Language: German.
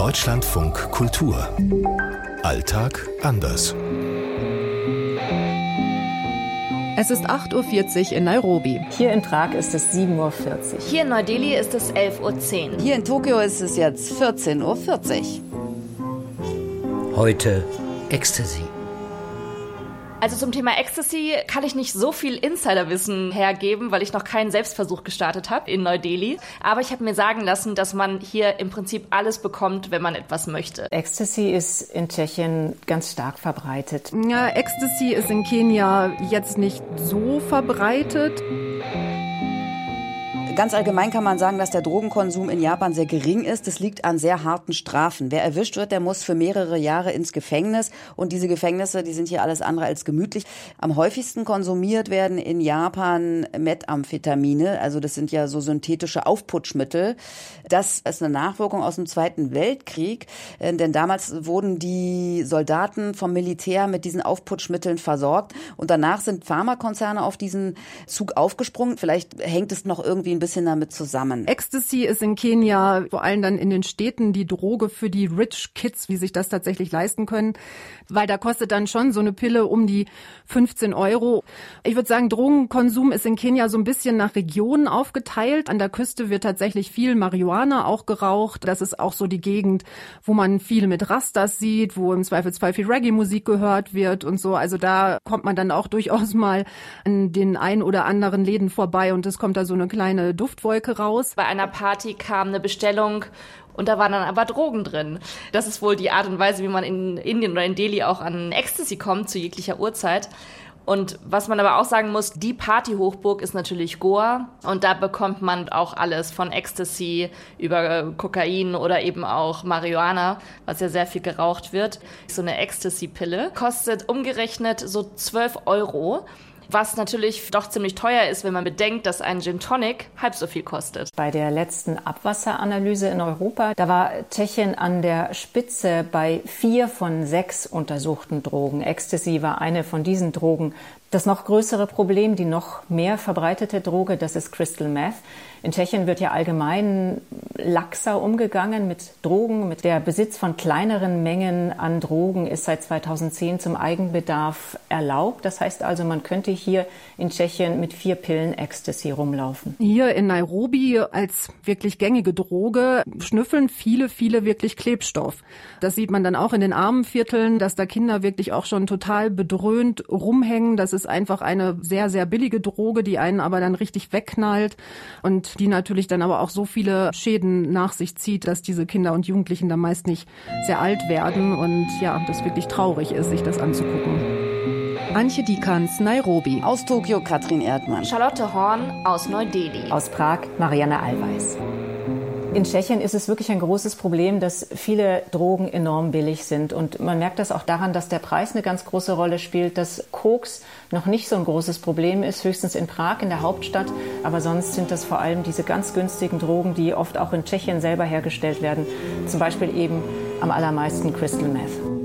Deutschlandfunk Kultur. Alltag anders. Es ist 8.40 Uhr in Nairobi. Hier in Prag ist es 7.40 Uhr. Hier in Neu-Delhi ist es 11.10 Uhr. Hier in Tokio ist es jetzt 14.40 Uhr. Heute Ecstasy. Also zum Thema Ecstasy kann ich nicht so viel Insiderwissen hergeben, weil ich noch keinen Selbstversuch gestartet habe in Neu-Delhi. Aber ich habe mir sagen lassen, dass man hier im Prinzip alles bekommt, wenn man etwas möchte. Ecstasy ist in Tschechien ganz stark verbreitet. Ja, Ecstasy ist in Kenia jetzt nicht so verbreitet. Ganz allgemein kann man sagen, dass der Drogenkonsum in Japan sehr gering ist. Das liegt an sehr harten Strafen. Wer erwischt wird, der muss für mehrere Jahre ins Gefängnis. Und diese Gefängnisse, die sind hier alles andere als gemütlich. Am häufigsten konsumiert werden in Japan Methamphetamine. Also das sind ja so synthetische Aufputschmittel. Das ist eine Nachwirkung aus dem Zweiten Weltkrieg. Äh, denn damals wurden die Soldaten vom Militär mit diesen Aufputschmitteln versorgt. Und danach sind Pharmakonzerne auf diesen Zug aufgesprungen. Vielleicht hängt es noch irgendwie ein bisschen bisschen damit zusammen. Ecstasy ist in Kenia vor allem dann in den Städten die Droge für die Rich Kids, wie sich das tatsächlich leisten können, weil da kostet dann schon so eine Pille um die 15 Euro. Ich würde sagen, Drogenkonsum ist in Kenia so ein bisschen nach Regionen aufgeteilt. An der Küste wird tatsächlich viel Marihuana auch geraucht. Das ist auch so die Gegend, wo man viel mit Rastas sieht, wo im Zweifelsfall viel Reggae-Musik gehört wird und so. Also da kommt man dann auch durchaus mal an den ein oder anderen Läden vorbei und es kommt da so eine kleine Duftwolke raus. Bei einer Party kam eine Bestellung und da waren dann aber Drogen drin. Das ist wohl die Art und Weise, wie man in Indien oder in Delhi auch an Ecstasy kommt, zu jeglicher Uhrzeit. Und was man aber auch sagen muss, die Partyhochburg ist natürlich Goa und da bekommt man auch alles von Ecstasy über Kokain oder eben auch Marihuana, was ja sehr viel geraucht wird. So eine Ecstasy-Pille kostet umgerechnet so 12 Euro was natürlich doch ziemlich teuer ist, wenn man bedenkt, dass ein Gin Tonic halb so viel kostet. Bei der letzten Abwasseranalyse in Europa, da war Tschechien an der Spitze bei vier von sechs untersuchten Drogen. Ecstasy war eine von diesen Drogen. Das noch größere Problem, die noch mehr verbreitete Droge, das ist Crystal Meth. In Tschechien wird ja allgemein laxer umgegangen mit Drogen. Mit der Besitz von kleineren Mengen an Drogen ist seit 2010 zum Eigenbedarf erlaubt. Das heißt also, man könnte hier in Tschechien mit vier Pillen Ecstasy rumlaufen. Hier in Nairobi als wirklich gängige Droge schnüffeln viele, viele wirklich Klebstoff. Das sieht man dann auch in den armen Vierteln, dass da Kinder wirklich auch schon total bedröhnt rumhängen. Das ist einfach eine sehr, sehr billige Droge, die einen aber dann richtig wegknallt. Und die natürlich dann aber auch so viele Schäden nach sich zieht, dass diese Kinder und Jugendlichen dann meist nicht sehr alt werden und ja, das wirklich traurig ist, sich das anzugucken. Antje Dikans, Nairobi. Aus Tokio Katrin Erdmann. Charlotte Horn aus Neu-Delhi. Aus Prag Marianne Allweis. In Tschechien ist es wirklich ein großes Problem, dass viele Drogen enorm billig sind. Und man merkt das auch daran, dass der Preis eine ganz große Rolle spielt, dass Koks noch nicht so ein großes Problem ist, höchstens in Prag, in der Hauptstadt. Aber sonst sind das vor allem diese ganz günstigen Drogen, die oft auch in Tschechien selber hergestellt werden. Zum Beispiel eben am allermeisten Crystal Meth.